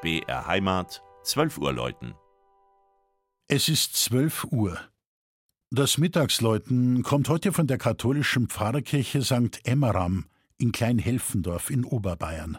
BR Heimat, 12 Uhr läuten. Es ist 12 Uhr. Das Mittagsläuten kommt heute von der katholischen Pfarrkirche St. Emmeram in Kleinhelfendorf in Oberbayern.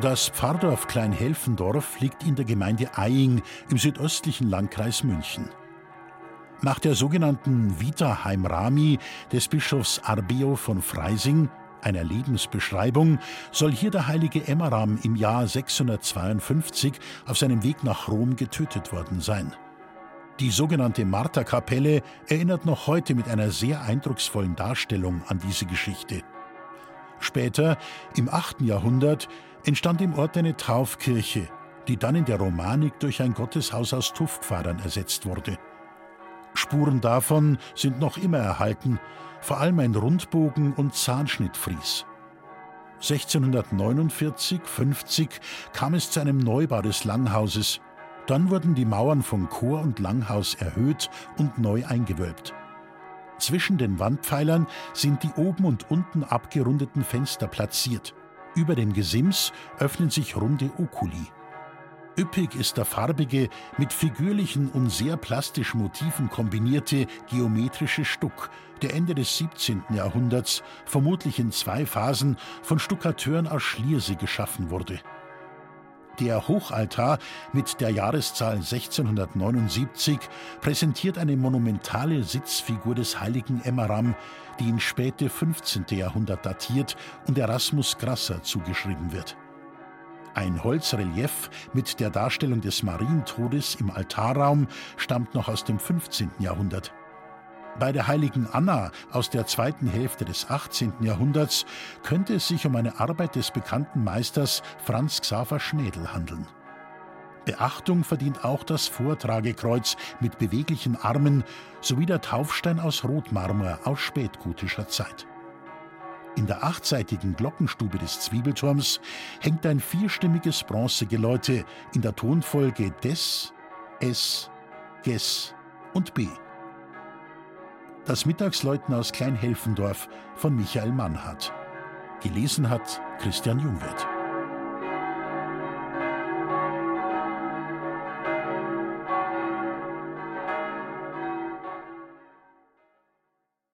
Das Pfarrdorf Kleinhelfendorf liegt in der Gemeinde Eying im südöstlichen Landkreis München. Nach der sogenannten Vita Heimrami des Bischofs Arbeo von Freising, einer Lebensbeschreibung, soll hier der heilige Emmeram im Jahr 652 auf seinem Weg nach Rom getötet worden sein. Die sogenannte Marterkapelle erinnert noch heute mit einer sehr eindrucksvollen Darstellung an diese Geschichte. Später, im 8. Jahrhundert, entstand im Ort eine Taufkirche, die dann in der Romanik durch ein Gotteshaus aus Tuffpfarrern ersetzt wurde. Spuren davon sind noch immer erhalten, vor allem ein Rundbogen und Zahnschnittfries. 1649-50 kam es zu einem Neubau des Langhauses. Dann wurden die Mauern von Chor und Langhaus erhöht und neu eingewölbt. Zwischen den Wandpfeilern sind die oben und unten abgerundeten Fenster platziert. Über dem Gesims öffnen sich runde Okuli. Üppig ist der farbige, mit figürlichen und sehr plastischen Motiven kombinierte geometrische Stuck, der Ende des 17. Jahrhunderts vermutlich in zwei Phasen von Stuckateuren aus Schliersee geschaffen wurde. Der Hochaltar mit der Jahreszahl 1679 präsentiert eine monumentale Sitzfigur des heiligen Emmeram, die ins späte 15. Jahrhundert datiert und Erasmus Grasser zugeschrieben wird. Ein Holzrelief mit der Darstellung des Marientodes im Altarraum stammt noch aus dem 15. Jahrhundert. Bei der heiligen Anna aus der zweiten Hälfte des 18. Jahrhunderts könnte es sich um eine Arbeit des bekannten Meisters Franz Xaver Schnädel handeln. Beachtung verdient auch das Vortragekreuz mit beweglichen Armen sowie der Taufstein aus Rotmarmor aus spätgotischer Zeit. In der achtseitigen Glockenstube des Zwiebelturms hängt ein vierstimmiges Bronzegeläute in der Tonfolge Des, Es, Ges und B. Das Mittagsläuten aus Kleinhelfendorf von Michael Mannhardt. Gelesen hat Christian Jungwirth.